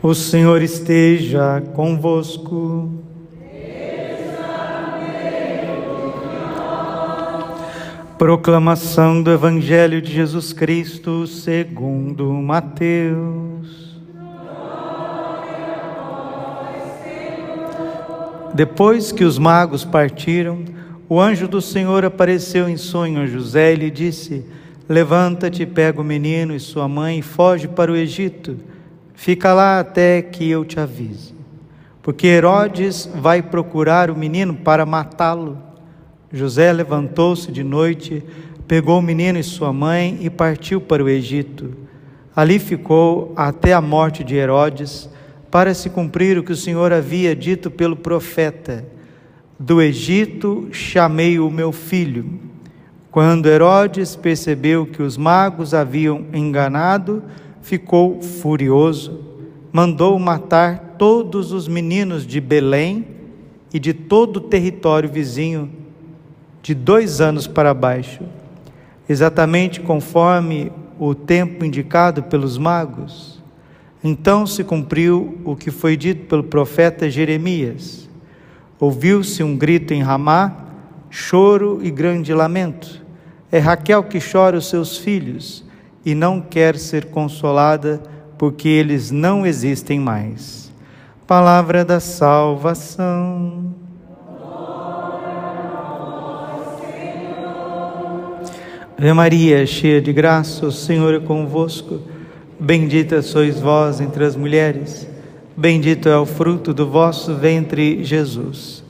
O Senhor esteja convosco. Proclamação do Evangelho de Jesus Cristo segundo Mateus. Depois que os magos partiram, o anjo do Senhor apareceu em sonho a José e lhe disse: Levanta-te, pega o menino e sua mãe e foge para o Egito Fica lá até que eu te avise. Porque Herodes vai procurar o menino para matá-lo. José levantou-se de noite, pegou o menino e sua mãe e partiu para o Egito. Ali ficou até a morte de Herodes, para se cumprir o que o Senhor havia dito pelo profeta: Do Egito chamei o meu filho. Quando Herodes percebeu que os magos haviam enganado, ficou furioso, mandou matar todos os meninos de Belém e de todo o território vizinho, de dois anos para baixo, exatamente conforme o tempo indicado pelos magos. Então se cumpriu o que foi dito pelo profeta Jeremias. Ouviu-se um grito em Ramá, choro e grande lamento. É Raquel que chora os seus filhos e não quer ser consolada porque eles não existem mais. Palavra da salvação. Ave Maria, cheia de graça, o Senhor é convosco. Bendita sois vós entre as mulheres. Bendito é o fruto do vosso ventre, Jesus.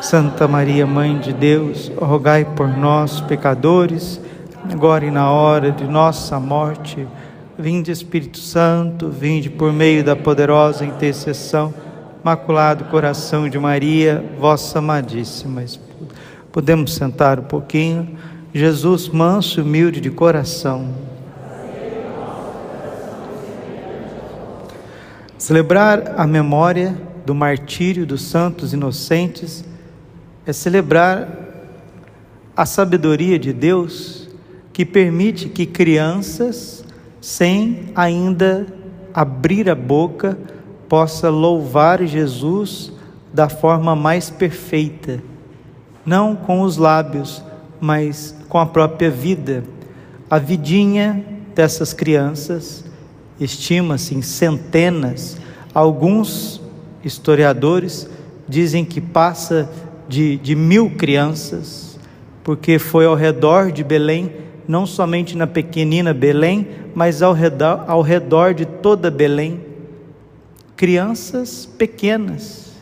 Santa Maria, Mãe de Deus, rogai por nós, pecadores agora e na hora de nossa morte. Vinde, Espírito Santo, vinde por meio da poderosa intercessão, Maculado Coração de Maria, vossa amadíssima esposa. Podemos sentar um pouquinho. Jesus, manso e humilde de coração. Celebrar a memória do martírio dos santos inocentes é celebrar a sabedoria de Deus que permite que crianças, sem ainda abrir a boca, possa louvar Jesus da forma mais perfeita, não com os lábios, mas com a própria vida. A vidinha dessas crianças estima-se em centenas, alguns historiadores dizem que passa de, de mil crianças, porque foi ao redor de Belém não somente na pequenina Belém, mas ao redor, ao redor de toda Belém. Crianças pequenas,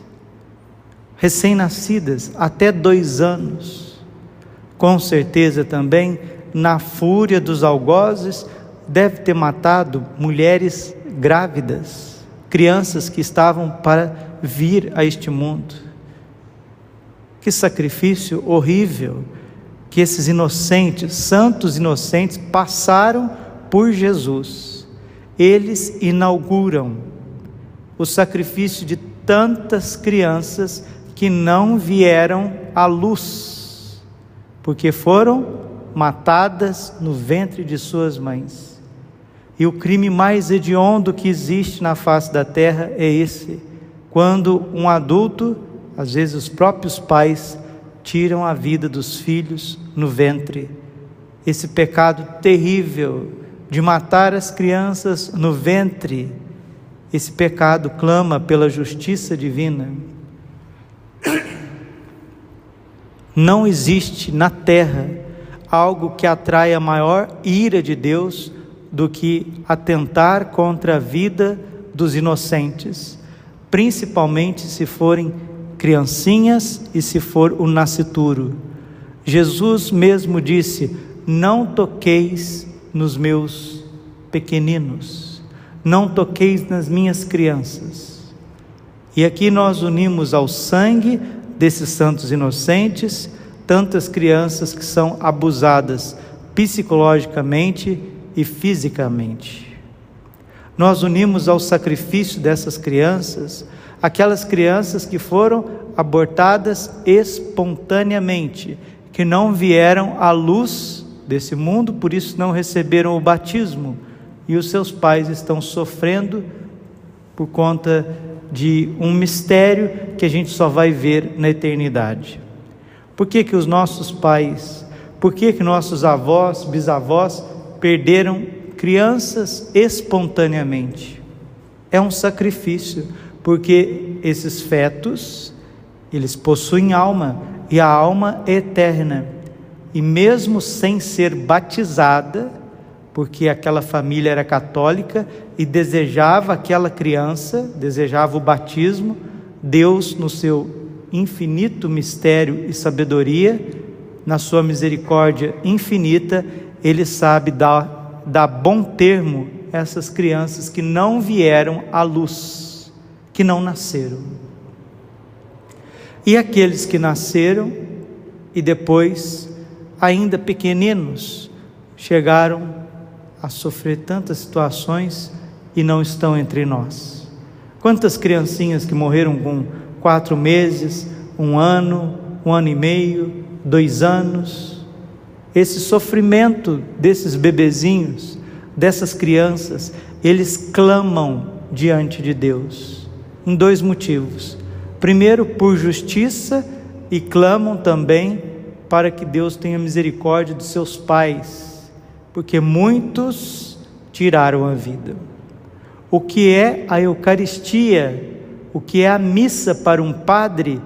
recém-nascidas, até dois anos. Com certeza também, na fúria dos algozes, deve ter matado mulheres grávidas, crianças que estavam para vir a este mundo. Que sacrifício horrível! Que esses inocentes, santos inocentes, passaram por Jesus. Eles inauguram o sacrifício de tantas crianças que não vieram à luz, porque foram matadas no ventre de suas mães. E o crime mais hediondo que existe na face da terra é esse: quando um adulto, às vezes os próprios pais, tiram a vida dos filhos no ventre. Esse pecado terrível de matar as crianças no ventre, esse pecado clama pela justiça divina. Não existe na terra algo que atraia maior ira de Deus do que atentar contra a vida dos inocentes, principalmente se forem criancinhas e se for o nascituro. Jesus mesmo disse: Não toqueis nos meus pequeninos, não toqueis nas minhas crianças. E aqui nós unimos ao sangue desses santos inocentes tantas crianças que são abusadas psicologicamente e fisicamente. Nós unimos ao sacrifício dessas crianças aquelas crianças que foram abortadas espontaneamente, que não vieram à luz desse mundo, por isso não receberam o batismo, e os seus pais estão sofrendo por conta de um mistério que a gente só vai ver na eternidade. Por que, que os nossos pais, por que, que nossos avós, bisavós perderam crianças espontaneamente? É um sacrifício, porque esses fetos, eles possuem alma, e a alma é eterna. E mesmo sem ser batizada, porque aquela família era católica e desejava aquela criança, desejava o batismo, Deus, no seu infinito mistério e sabedoria, na sua misericórdia infinita, Ele sabe dar, dar bom termo a essas crianças que não vieram à luz, que não nasceram. E aqueles que nasceram e depois, ainda pequeninos, chegaram a sofrer tantas situações e não estão entre nós. Quantas criancinhas que morreram com quatro meses, um ano, um ano e meio, dois anos. Esse sofrimento desses bebezinhos, dessas crianças, eles clamam diante de Deus, em dois motivos. Primeiro, por justiça, e clamam também para que Deus tenha misericórdia de seus pais, porque muitos tiraram a vida. O que é a Eucaristia? O que é a missa para um padre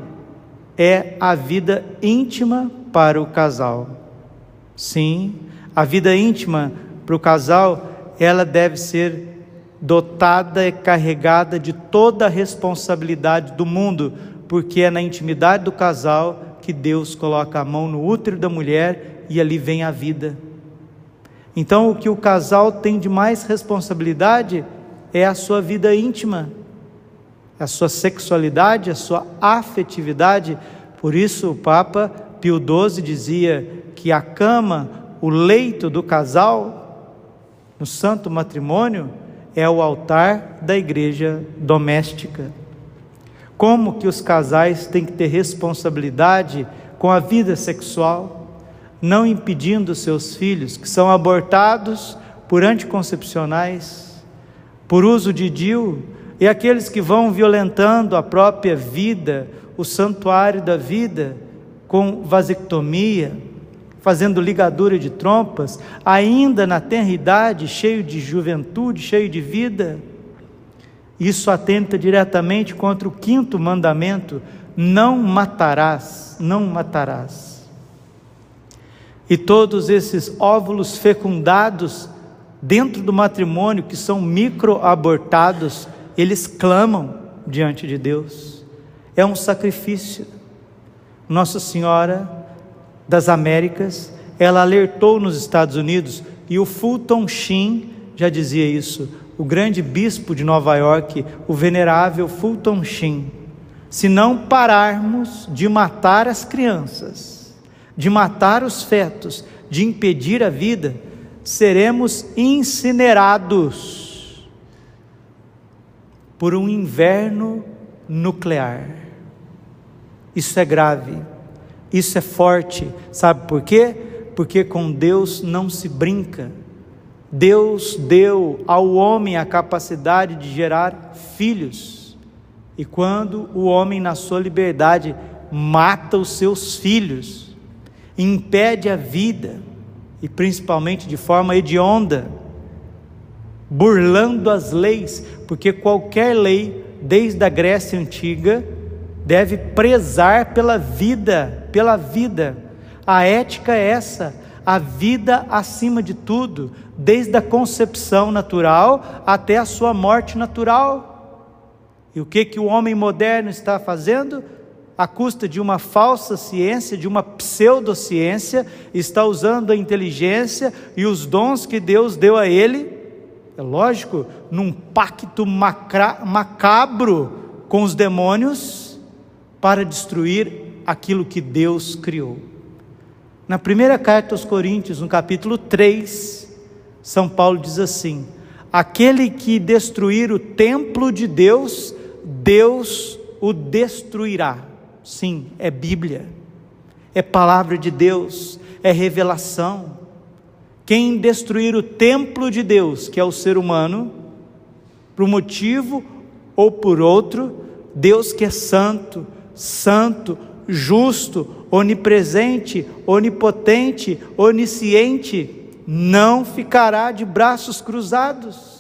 é a vida íntima para o casal. Sim, a vida íntima para o casal, ela deve ser dotada e carregada de toda a responsabilidade do mundo, porque é na intimidade do casal que Deus coloca a mão no útero da mulher e ali vem a vida. Então, o que o casal tem de mais responsabilidade é a sua vida íntima a sua sexualidade, a sua afetividade. Por isso, o Papa Pio XII dizia que a cama, o leito do casal, no santo matrimônio, é o altar da igreja doméstica. Como que os casais têm que ter responsabilidade com a vida sexual, não impedindo seus filhos que são abortados por anticoncepcionais, por uso de DIU, e aqueles que vão violentando a própria vida, o santuário da vida, com vasectomia, fazendo ligadura de trompas, ainda na tenra idade, cheio de juventude, cheio de vida. Isso atenta diretamente contra o quinto mandamento: não matarás, não matarás. E todos esses óvulos fecundados dentro do matrimônio, que são microabortados, eles clamam diante de Deus. É um sacrifício. Nossa Senhora das Américas, ela alertou nos Estados Unidos e o Fulton Sheen já dizia isso. O grande bispo de Nova York, o venerável Fulton Sheen, se não pararmos de matar as crianças, de matar os fetos, de impedir a vida, seremos incinerados por um inverno nuclear. Isso é grave, isso é forte, sabe por quê? Porque com Deus não se brinca. Deus deu ao homem a capacidade de gerar filhos, e quando o homem, na sua liberdade, mata os seus filhos, impede a vida, e principalmente de forma hedionda, burlando as leis, porque qualquer lei, desde a Grécia antiga, deve prezar pela vida, pela vida. A ética é essa, a vida acima de tudo, desde a concepção natural até a sua morte natural. E o que que o homem moderno está fazendo? À custa de uma falsa ciência, de uma pseudociência, está usando a inteligência e os dons que Deus deu a ele é lógico, num pacto macabro com os demônios para destruir aquilo que Deus criou. Na primeira carta aos Coríntios, no capítulo 3, São Paulo diz assim: Aquele que destruir o templo de Deus, Deus o destruirá. Sim, é Bíblia, é palavra de Deus, é revelação. Quem destruir o templo de Deus, que é o ser humano, por motivo ou por outro, Deus que é santo, santo, justo, onipresente, onipotente, onisciente, não ficará de braços cruzados.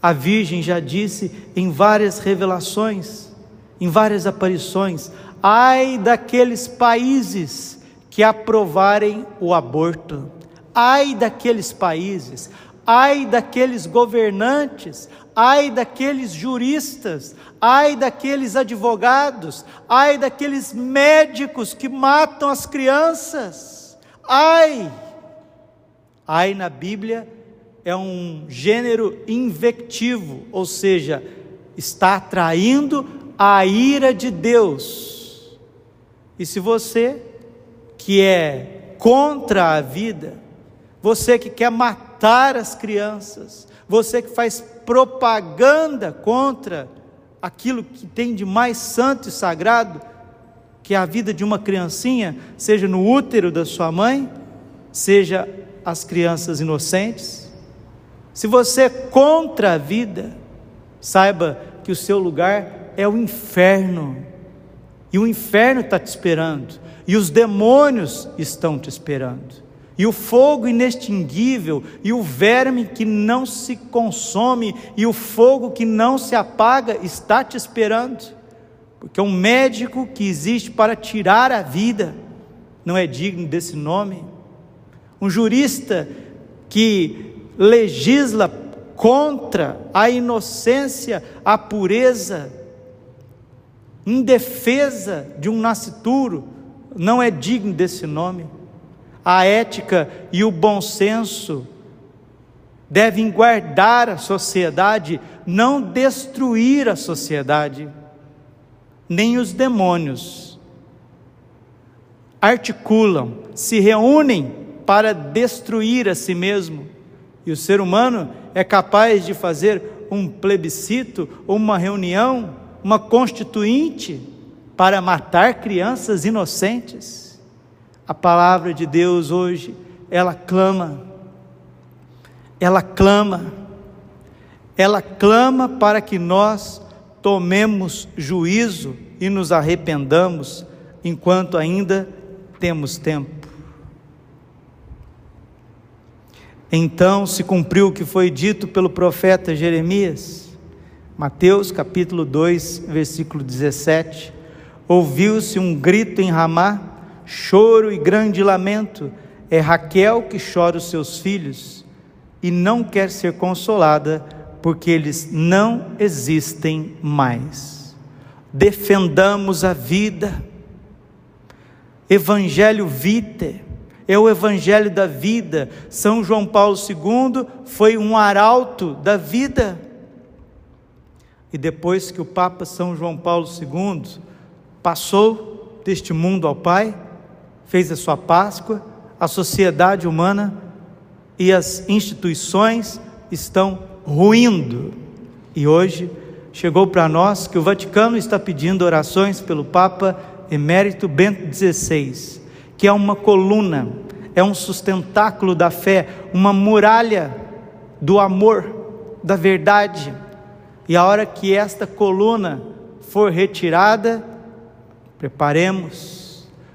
A Virgem já disse em várias revelações, em várias aparições: ai daqueles países que aprovarem o aborto, ai daqueles países, ai daqueles governantes, ai daqueles juristas, ai daqueles advogados, ai daqueles médicos que matam as crianças, ai. Ai na Bíblia é um gênero invectivo, ou seja, está atraindo a ira de Deus. E se você que é contra a vida, você que quer matar as crianças, você que faz propaganda contra aquilo que tem de mais santo e sagrado, que é a vida de uma criancinha, seja no útero da sua mãe, seja as crianças inocentes. Se você é contra a vida, saiba que o seu lugar é o inferno, e o inferno está te esperando, e os demônios estão te esperando e o fogo inextinguível, e o verme que não se consome, e o fogo que não se apaga, está te esperando, porque um médico que existe para tirar a vida não é digno desse nome, um jurista que legisla contra a inocência, a pureza, em defesa de um nascituro, não é digno desse nome a ética e o bom senso devem guardar a sociedade, não destruir a sociedade. Nem os demônios articulam, se reúnem para destruir a si mesmo. E o ser humano é capaz de fazer um plebiscito, uma reunião, uma constituinte para matar crianças inocentes. A palavra de Deus hoje, ela clama, ela clama, ela clama para que nós tomemos juízo e nos arrependamos enquanto ainda temos tempo. Então se cumpriu o que foi dito pelo profeta Jeremias, Mateus capítulo 2, versículo 17: Ouviu-se um grito em Ramá, choro e grande lamento. É Raquel que chora os seus filhos e não quer ser consolada, porque eles não existem mais. Defendamos a vida. Evangelho Vitae é o evangelho da vida. São João Paulo II foi um arauto da vida. E depois que o Papa São João Paulo II passou deste mundo ao Pai, fez a sua Páscoa, a sociedade humana e as instituições estão ruindo. E hoje chegou para nós que o Vaticano está pedindo orações pelo Papa Emérito Bento XVI, que é uma coluna, é um sustentáculo da fé, uma muralha do amor, da verdade. E a hora que esta coluna for retirada, preparemos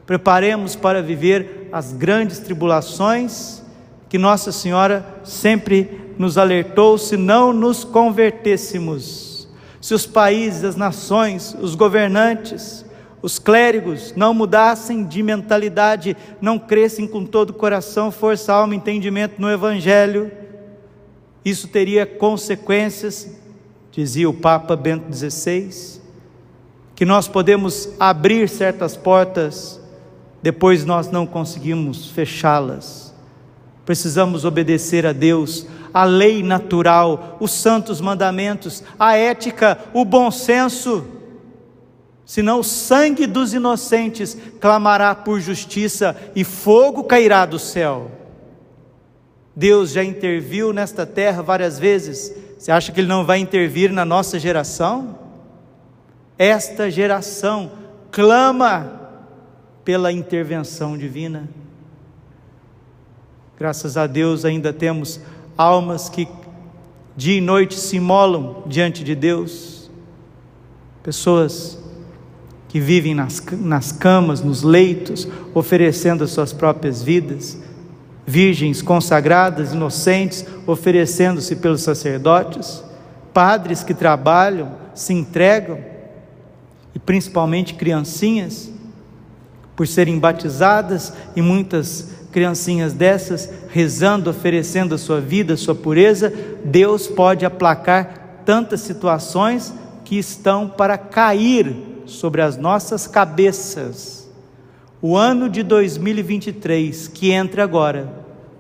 Preparemos para viver as grandes tribulações que Nossa Senhora sempre nos alertou se não nos convertêssemos. Se os países, as nações, os governantes, os clérigos não mudassem de mentalidade, não crescem com todo o coração, força, alma, entendimento no Evangelho, isso teria consequências, dizia o Papa Bento XVI, que nós podemos abrir certas portas depois nós não conseguimos fechá-las. Precisamos obedecer a Deus, a lei natural, os santos mandamentos, a ética, o bom senso. Senão o sangue dos inocentes clamará por justiça e fogo cairá do céu. Deus já interviu nesta terra várias vezes. Você acha que Ele não vai intervir na nossa geração? Esta geração clama pela intervenção divina. Graças a Deus ainda temos almas que dia e noite se imolam diante de Deus, pessoas que vivem nas, nas camas, nos leitos, oferecendo as suas próprias vidas, virgens consagradas, inocentes, oferecendo-se pelos sacerdotes, padres que trabalham, se entregam, e principalmente criancinhas, por serem batizadas e muitas criancinhas dessas rezando, oferecendo a sua vida, a sua pureza, Deus pode aplacar tantas situações que estão para cair sobre as nossas cabeças. O ano de 2023, que entra agora,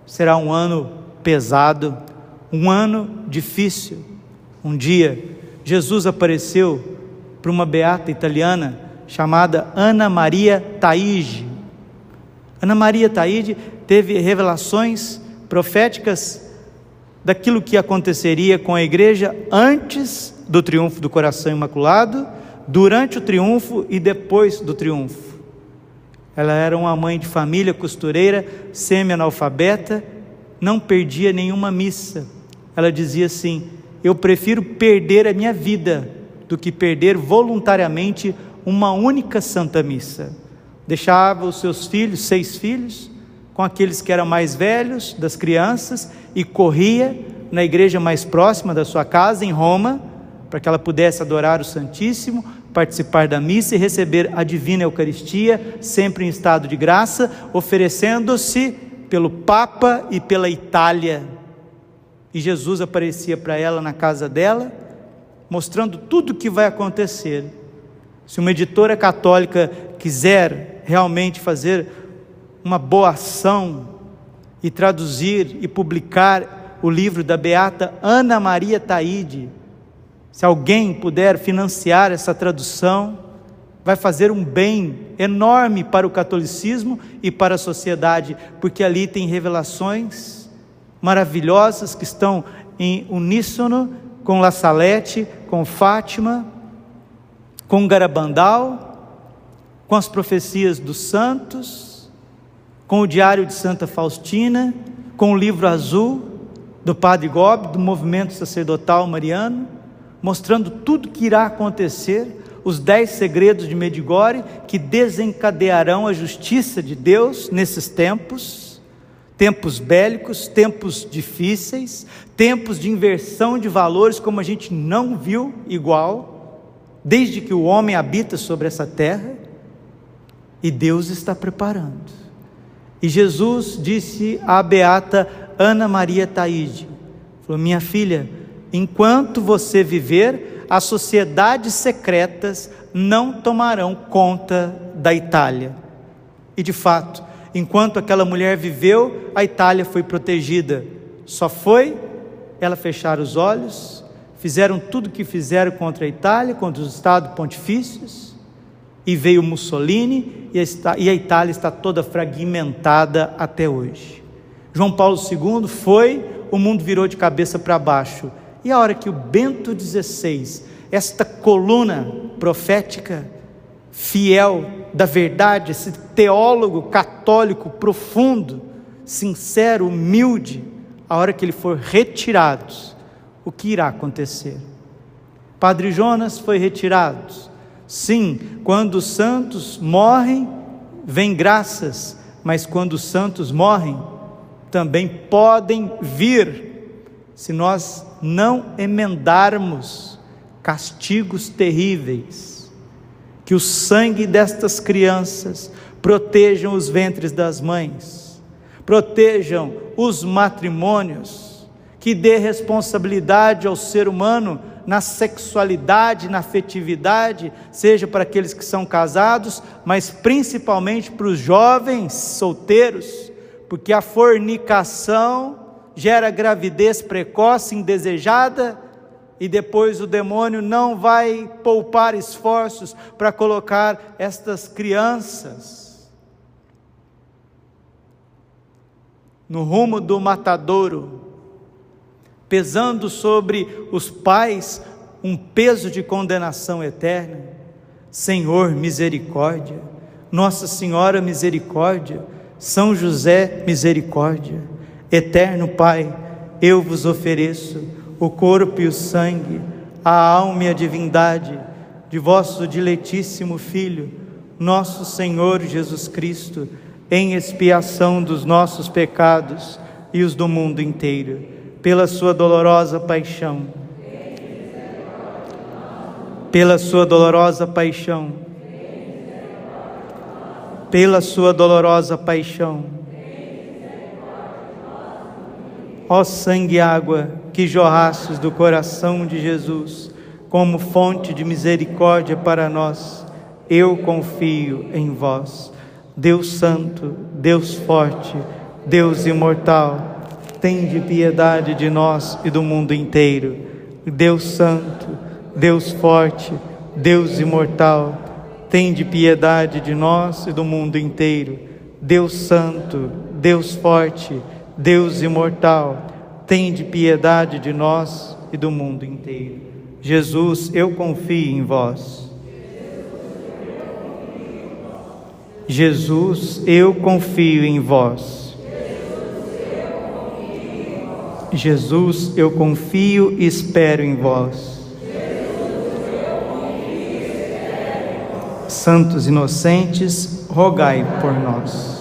será um ano pesado, um ano difícil. Um dia, Jesus apareceu para uma beata italiana chamada Ana Maria Taigi. Ana Maria Taigi teve revelações proféticas daquilo que aconteceria com a igreja antes do triunfo do coração imaculado, durante o triunfo e depois do triunfo. Ela era uma mãe de família, costureira, semi-analfabeta, não perdia nenhuma missa. Ela dizia assim: Eu prefiro perder a minha vida do que perder voluntariamente uma única santa missa. Deixava os seus filhos, seis filhos, com aqueles que eram mais velhos, das crianças, e corria na igreja mais próxima da sua casa, em Roma, para que ela pudesse adorar o Santíssimo, participar da missa e receber a divina Eucaristia, sempre em estado de graça, oferecendo-se pelo Papa e pela Itália. E Jesus aparecia para ela na casa dela, mostrando tudo o que vai acontecer. Se uma editora católica quiser realmente fazer uma boa ação e traduzir e publicar o livro da beata Ana Maria Taide, se alguém puder financiar essa tradução, vai fazer um bem enorme para o catolicismo e para a sociedade, porque ali tem revelações maravilhosas que estão em uníssono com La Salete, com Fátima, com Garabandal, com as profecias dos santos, com o Diário de Santa Faustina, com o livro azul do Padre Gobi, do movimento sacerdotal mariano mostrando tudo que irá acontecer, os dez segredos de Medigore que desencadearão a justiça de Deus nesses tempos, tempos bélicos, tempos difíceis, tempos de inversão de valores como a gente não viu igual, desde que o homem habita sobre essa terra, e Deus está preparando. E Jesus disse à beata Ana Maria Taide, falou: "Minha filha, Enquanto você viver, as sociedades secretas não tomarão conta da Itália. E de fato, enquanto aquela mulher viveu, a Itália foi protegida. Só foi ela fechar os olhos, fizeram tudo o que fizeram contra a Itália, contra os estados pontifícios, e veio Mussolini, e a Itália está toda fragmentada até hoje. João Paulo II foi, o mundo virou de cabeça para baixo e a hora que o Bento XVI, esta coluna profética, fiel da verdade, esse teólogo católico profundo, sincero, humilde, a hora que ele for retirado, o que irá acontecer? Padre Jonas foi retirado. Sim, quando os santos morrem, vem graças, mas quando os santos morrem, também podem vir se nós não emendarmos castigos terríveis, que o sangue destas crianças protejam os ventres das mães, protejam os matrimônios, que dê responsabilidade ao ser humano na sexualidade, na afetividade, seja para aqueles que são casados, mas principalmente para os jovens solteiros, porque a fornicação gera gravidez precoce, indesejada, e depois o demônio não vai poupar esforços para colocar estas crianças no rumo do matadouro, pesando sobre os pais um peso de condenação eterna. Senhor, misericórdia. Nossa Senhora, misericórdia. São José, misericórdia. Eterno Pai, eu vos ofereço o corpo e o sangue, a alma e a divindade de vosso diletíssimo Filho, nosso Senhor Jesus Cristo, em expiação dos nossos pecados e os do mundo inteiro, pela sua dolorosa paixão. Pela sua dolorosa paixão. Pela sua dolorosa paixão. Ó sangue e água que jorrastes do coração de Jesus, como fonte de misericórdia para nós, eu confio em vós. Deus Santo, Deus Forte, Deus Imortal, tende piedade de nós e do mundo inteiro. Deus Santo, Deus Forte, Deus Imortal, tende piedade de nós e do mundo inteiro. Deus Santo, Deus Forte, Deus Imortal, tende piedade de nós e do mundo inteiro. Jesus, eu confio em vós. Jesus, eu confio em vós. Jesus, eu confio e espero em vós. Santos inocentes, rogai por nós.